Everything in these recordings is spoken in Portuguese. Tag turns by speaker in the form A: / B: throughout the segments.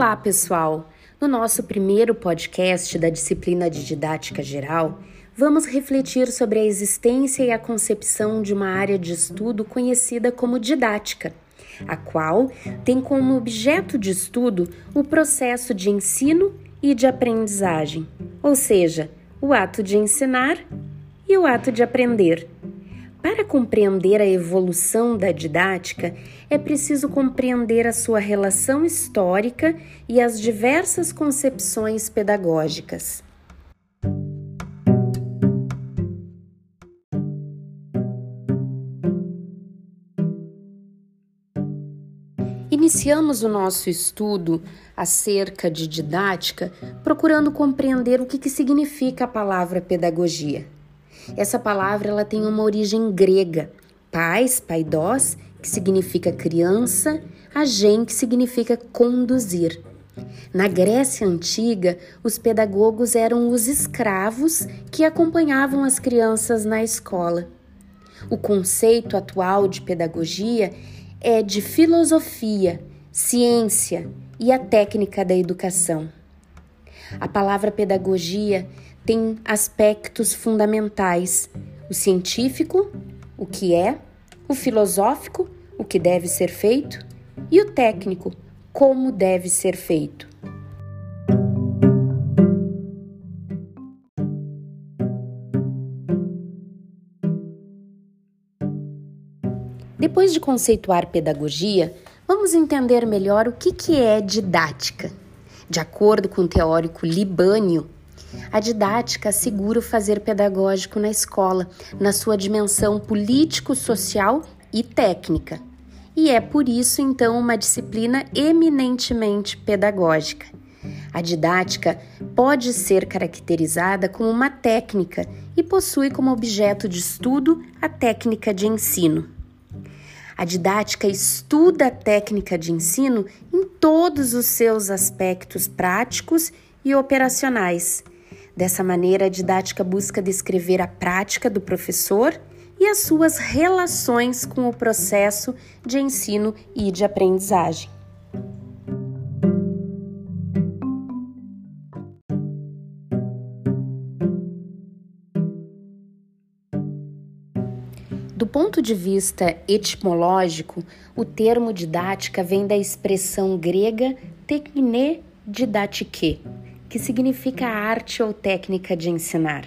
A: Olá, pessoal! No nosso primeiro podcast da disciplina de didática geral, vamos refletir sobre a existência e a concepção de uma área de estudo conhecida como didática, a qual tem como objeto de estudo o processo de ensino e de aprendizagem, ou seja, o ato de ensinar e o ato de aprender. Para compreender a evolução da didática, é preciso compreender a sua relação histórica e as diversas concepções pedagógicas. Iniciamos o nosso estudo acerca de didática procurando compreender o que, que significa a palavra pedagogia. Essa palavra ela tem uma origem grega, pais, paidós, que significa criança, agen, que significa conduzir. Na Grécia Antiga, os pedagogos eram os escravos que acompanhavam as crianças na escola. O conceito atual de pedagogia é de filosofia, ciência e a técnica da educação. A palavra pedagogia tem aspectos fundamentais: o científico, o que é, o filosófico, o que deve ser feito, e o técnico, como deve ser feito. Depois de conceituar pedagogia, vamos entender melhor o que, que é didática. De acordo com o teórico Libânio, a didática assegura o fazer pedagógico na escola, na sua dimensão político-social e técnica. E é por isso, então, uma disciplina eminentemente pedagógica. A didática pode ser caracterizada como uma técnica e possui como objeto de estudo a técnica de ensino. A didática estuda a técnica de ensino em todos os seus aspectos práticos e operacionais Dessa maneira, a didática busca descrever a prática do professor e as suas relações com o processo de ensino e de aprendizagem. Do ponto de vista etimológico, o termo didática vem da expressão grega tekne didatike, que significa arte ou técnica de ensinar.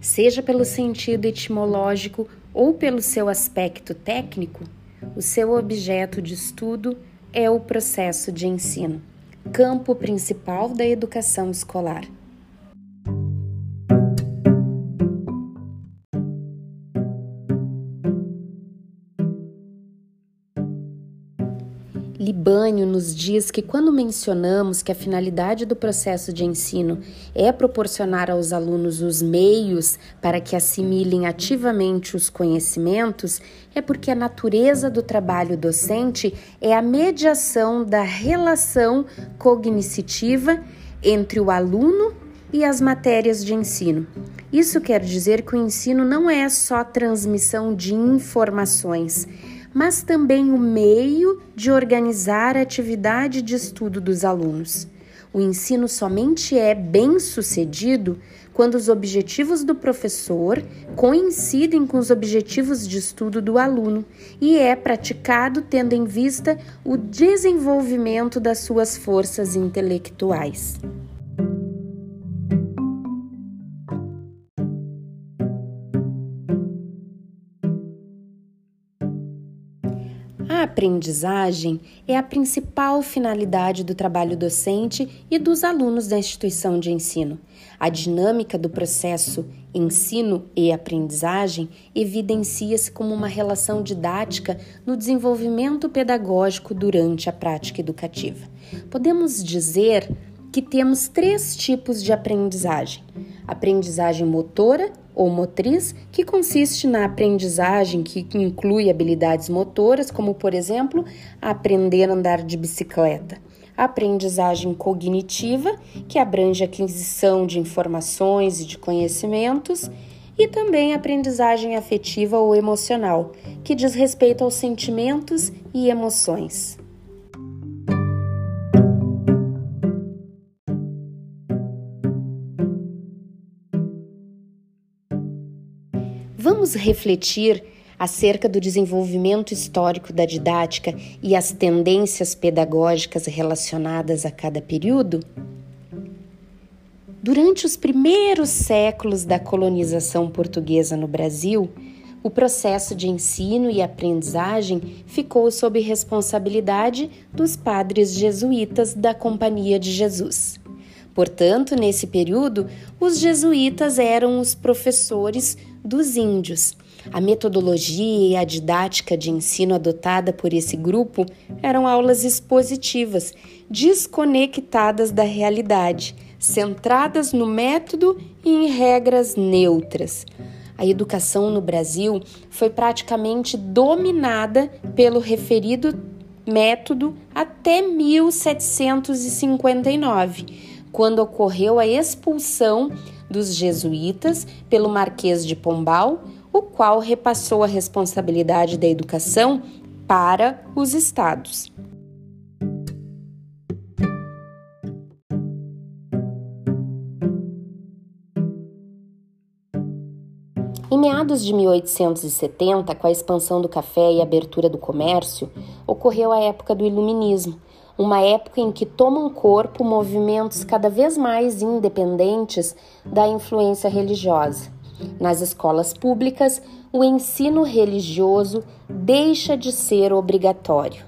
A: Seja pelo sentido etimológico ou pelo seu aspecto técnico, o seu objeto de estudo é o processo de ensino, campo principal da educação escolar. Libânio nos diz que quando mencionamos que a finalidade do processo de ensino é proporcionar aos alunos os meios para que assimilem ativamente os conhecimentos, é porque a natureza do trabalho docente é a mediação da relação cognitiva entre o aluno e as matérias de ensino. Isso quer dizer que o ensino não é só transmissão de informações mas também o meio de organizar a atividade de estudo dos alunos. O ensino somente é bem sucedido quando os objetivos do professor coincidem com os objetivos de estudo do aluno e é praticado tendo em vista o desenvolvimento das suas forças intelectuais. Aprendizagem é a principal finalidade do trabalho docente e dos alunos da instituição de ensino. A dinâmica do processo ensino e aprendizagem evidencia-se como uma relação didática no desenvolvimento pedagógico durante a prática educativa. Podemos dizer que temos três tipos de aprendizagem: aprendizagem motora, ou motriz, que consiste na aprendizagem que inclui habilidades motoras, como por exemplo, aprender a andar de bicicleta. Aprendizagem cognitiva, que abrange a aquisição de informações e de conhecimentos, e também aprendizagem afetiva ou emocional, que diz respeito aos sentimentos e emoções. Vamos refletir acerca do desenvolvimento histórico da didática e as tendências pedagógicas relacionadas a cada período? Durante os primeiros séculos da colonização portuguesa no Brasil, o processo de ensino e aprendizagem ficou sob responsabilidade dos padres jesuítas da Companhia de Jesus. Portanto, nesse período, os jesuítas eram os professores dos índios. A metodologia e a didática de ensino adotada por esse grupo eram aulas expositivas, desconectadas da realidade, centradas no método e em regras neutras. A educação no Brasil foi praticamente dominada pelo referido método até 1759 quando ocorreu a expulsão dos jesuítas pelo Marquês de Pombal, o qual repassou a responsabilidade da educação para os estados. Em meados de 1870, com a expansão do café e a abertura do comércio, ocorreu a época do Iluminismo, uma época em que tomam corpo movimentos cada vez mais independentes da influência religiosa. Nas escolas públicas, o ensino religioso deixa de ser obrigatório.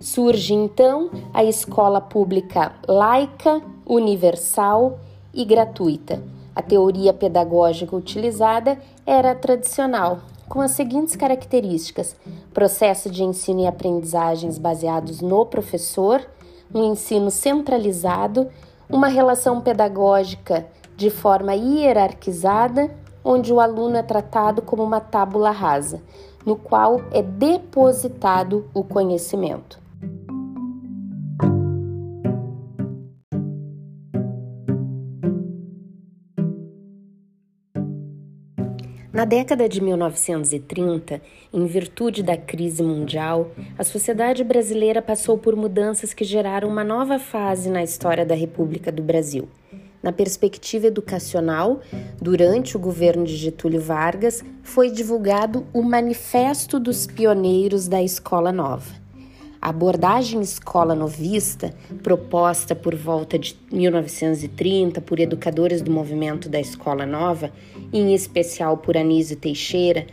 A: Surge então a escola pública laica, universal e gratuita. A teoria pedagógica utilizada era tradicional, com as seguintes características: processo de ensino e aprendizagens baseados no professor, um ensino centralizado, uma relação pedagógica de forma hierarquizada, onde o aluno é tratado como uma tábula rasa, no qual é depositado o conhecimento. Na década de 1930, em virtude da crise mundial, a sociedade brasileira passou por mudanças que geraram uma nova fase na história da República do Brasil. Na perspectiva educacional, durante o governo de Getúlio Vargas, foi divulgado o Manifesto dos Pioneiros da Escola Nova. A abordagem escola novista, proposta por volta de 1930 por educadores do movimento da Escola Nova, em especial por Anísio Teixeira,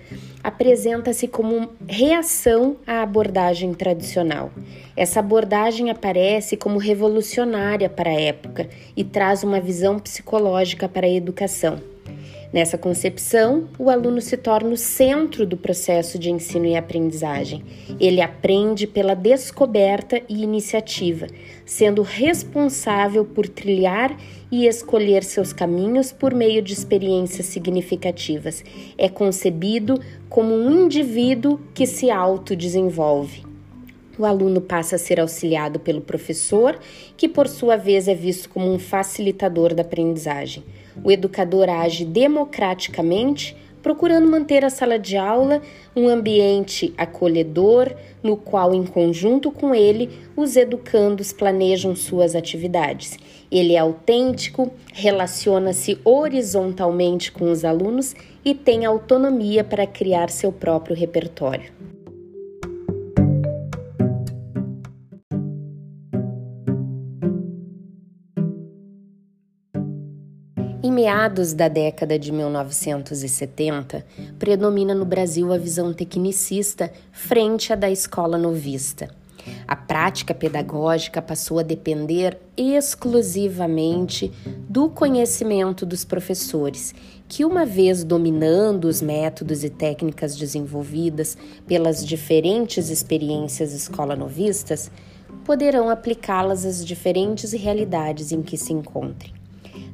A: apresenta-se como reação à abordagem tradicional. Essa abordagem aparece como revolucionária para a época e traz uma visão psicológica para a educação. Nessa concepção, o aluno se torna o centro do processo de ensino e aprendizagem. Ele aprende pela descoberta e iniciativa, sendo responsável por trilhar e escolher seus caminhos por meio de experiências significativas. É concebido como um indivíduo que se autodesenvolve. O aluno passa a ser auxiliado pelo professor, que por sua vez é visto como um facilitador da aprendizagem. O educador age democraticamente, procurando manter a sala de aula um ambiente acolhedor, no qual, em conjunto com ele, os educandos planejam suas atividades. Ele é autêntico, relaciona-se horizontalmente com os alunos e tem autonomia para criar seu próprio repertório. Meados da década de 1970, predomina no Brasil a visão tecnicista frente à da escola novista. A prática pedagógica passou a depender exclusivamente do conhecimento dos professores, que, uma vez dominando os métodos e técnicas desenvolvidas pelas diferentes experiências escola-novistas, poderão aplicá-las às diferentes realidades em que se encontrem.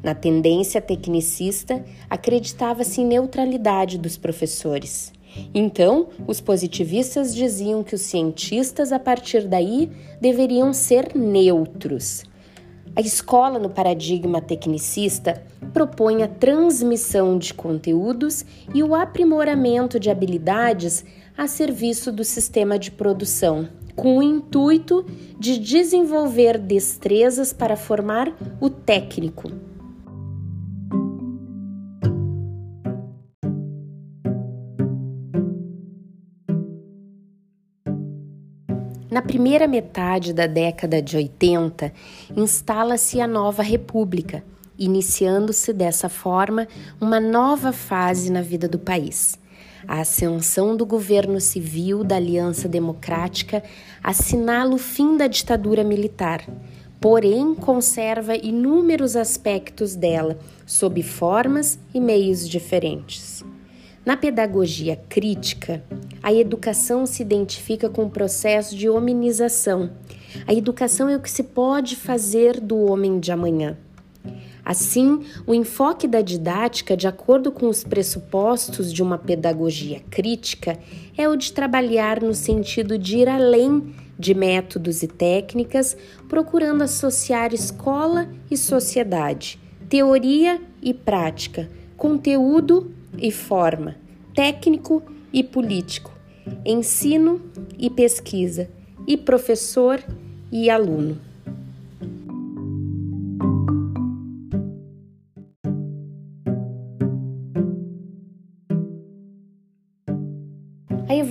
A: Na tendência tecnicista, acreditava-se em neutralidade dos professores. Então, os positivistas diziam que os cientistas, a partir daí, deveriam ser neutros. A escola, no paradigma tecnicista, propõe a transmissão de conteúdos e o aprimoramento de habilidades a serviço do sistema de produção, com o intuito de desenvolver destrezas para formar o técnico. Na primeira metade da década de 80, instala-se a nova República, iniciando-se dessa forma uma nova fase na vida do país. A ascensão do governo civil da Aliança Democrática assinala o fim da ditadura militar, porém conserva inúmeros aspectos dela, sob formas e meios diferentes. Na pedagogia crítica, a educação se identifica com o processo de hominização. A educação é o que se pode fazer do homem de amanhã. Assim, o enfoque da didática, de acordo com os pressupostos de uma pedagogia crítica, é o de trabalhar no sentido de ir além de métodos e técnicas, procurando associar escola e sociedade, teoria e prática, conteúdo e forma, técnico e político, ensino e pesquisa, e professor e aluno.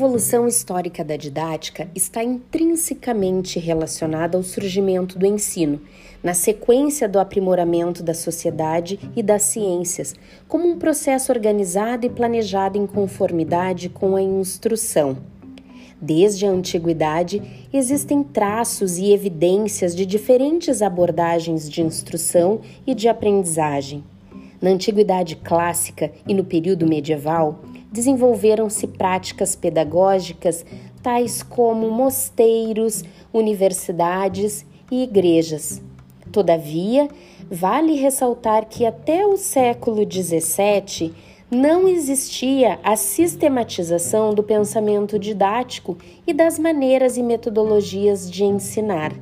A: Evolução histórica da didática está intrinsecamente relacionada ao surgimento do ensino, na sequência do aprimoramento da sociedade e das ciências, como um processo organizado e planejado em conformidade com a instrução. Desde a antiguidade, existem traços e evidências de diferentes abordagens de instrução e de aprendizagem. Na antiguidade clássica e no período medieval, desenvolveram-se práticas pedagógicas tais como mosteiros, universidades e igrejas. Todavia, vale ressaltar que até o século XVII não existia a sistematização do pensamento didático e das maneiras e metodologias de ensinar.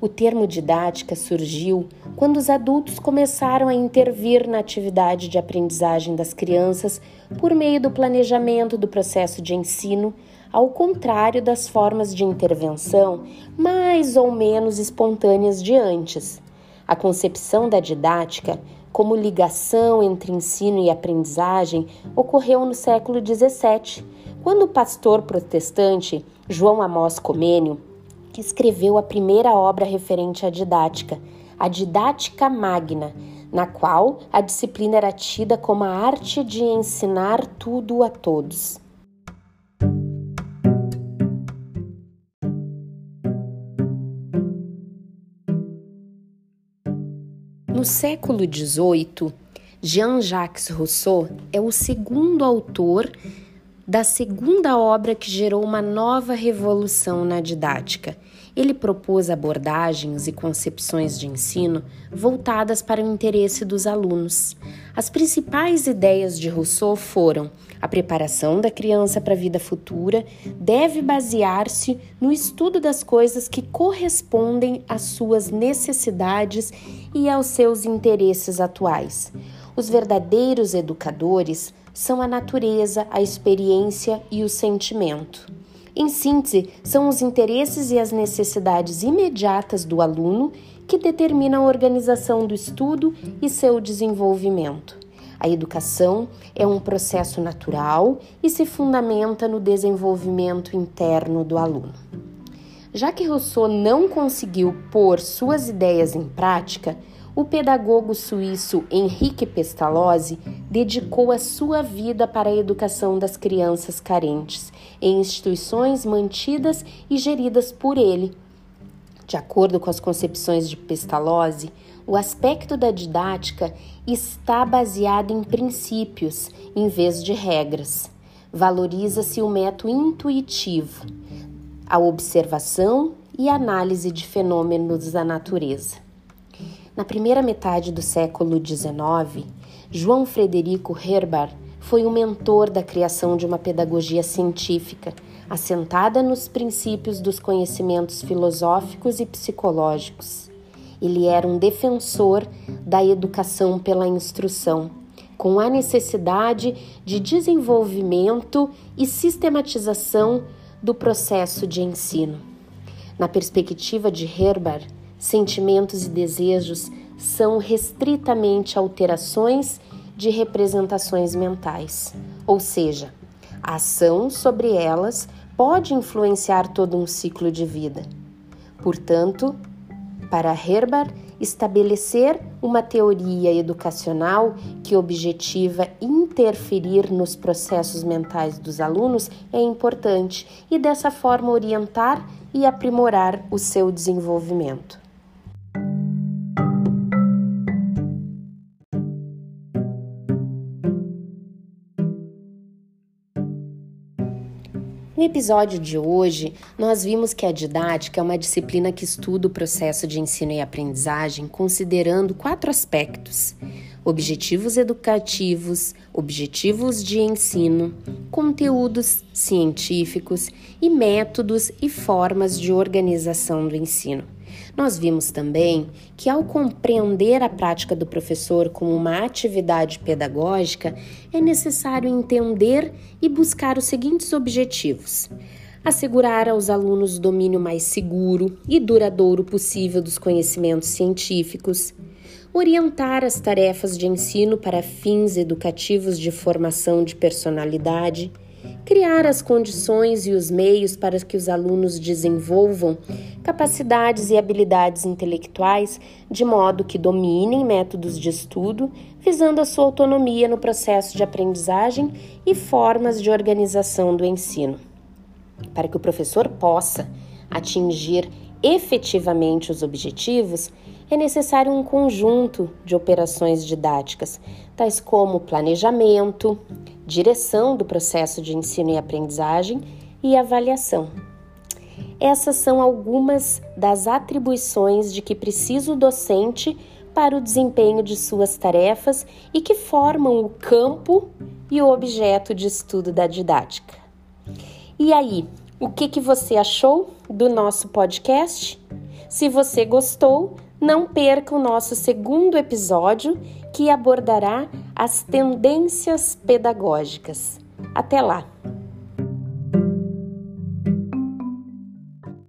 A: O termo didática surgiu quando os adultos começaram a intervir na atividade de aprendizagem das crianças por meio do planejamento do processo de ensino, ao contrário das formas de intervenção mais ou menos espontâneas de antes. A concepção da didática como ligação entre ensino e aprendizagem ocorreu no século XVII, quando o pastor protestante João Amós Comênio escreveu a primeira obra referente à didática, a Didática Magna, na qual a disciplina era tida como a arte de ensinar tudo a todos. No século XVIII, Jean-Jacques Rousseau é o segundo autor da segunda obra que gerou uma nova revolução na didática ele propôs abordagens e concepções de ensino voltadas para o interesse dos alunos. As principais ideias de Rousseau foram: a preparação da criança para a vida futura deve basear-se no estudo das coisas que correspondem às suas necessidades e aos seus interesses atuais. Os verdadeiros educadores são a natureza, a experiência e o sentimento. Em síntese, são os interesses e as necessidades imediatas do aluno que determinam a organização do estudo e seu desenvolvimento. A educação é um processo natural e se fundamenta no desenvolvimento interno do aluno. Já que Rousseau não conseguiu pôr suas ideias em prática, o pedagogo suíço Henrique Pestalozzi dedicou a sua vida para a educação das crianças carentes em instituições mantidas e geridas por ele. De acordo com as concepções de Pestalozzi, o aspecto da didática está baseado em princípios em vez de regras. Valoriza-se o método intuitivo, a observação e análise de fenômenos da natureza. Na primeira metade do século XIX, João Frederico Herbart foi o mentor da criação de uma pedagogia científica assentada nos princípios dos conhecimentos filosóficos e psicológicos. Ele era um defensor da educação pela instrução, com a necessidade de desenvolvimento e sistematização do processo de ensino. Na perspectiva de Herbart, Sentimentos e desejos são restritamente alterações de representações mentais, ou seja, a ação sobre elas pode influenciar todo um ciclo de vida. Portanto, para Herbert, estabelecer uma teoria educacional que objetiva interferir nos processos mentais dos alunos é importante e dessa forma orientar e aprimorar o seu desenvolvimento. No episódio de hoje, nós vimos que a didática é uma disciplina que estuda o processo de ensino e aprendizagem considerando quatro aspectos: objetivos educativos, objetivos de ensino, conteúdos científicos e métodos e formas de organização do ensino. Nós vimos também que, ao compreender a prática do professor como uma atividade pedagógica, é necessário entender e buscar os seguintes objetivos: assegurar aos alunos o domínio mais seguro e duradouro possível dos conhecimentos científicos, orientar as tarefas de ensino para fins educativos de formação de personalidade criar as condições e os meios para que os alunos desenvolvam capacidades e habilidades intelectuais de modo que dominem métodos de estudo, visando a sua autonomia no processo de aprendizagem e formas de organização do ensino. Para que o professor possa atingir efetivamente os objetivos, é necessário um conjunto de operações didáticas, tais como planejamento, direção do processo de ensino e aprendizagem e avaliação. Essas são algumas das atribuições de que precisa o docente para o desempenho de suas tarefas e que formam o campo e o objeto de estudo da didática. E aí, o que, que você achou do nosso podcast? Se você gostou, não perca o nosso segundo episódio que abordará as tendências pedagógicas. Até lá!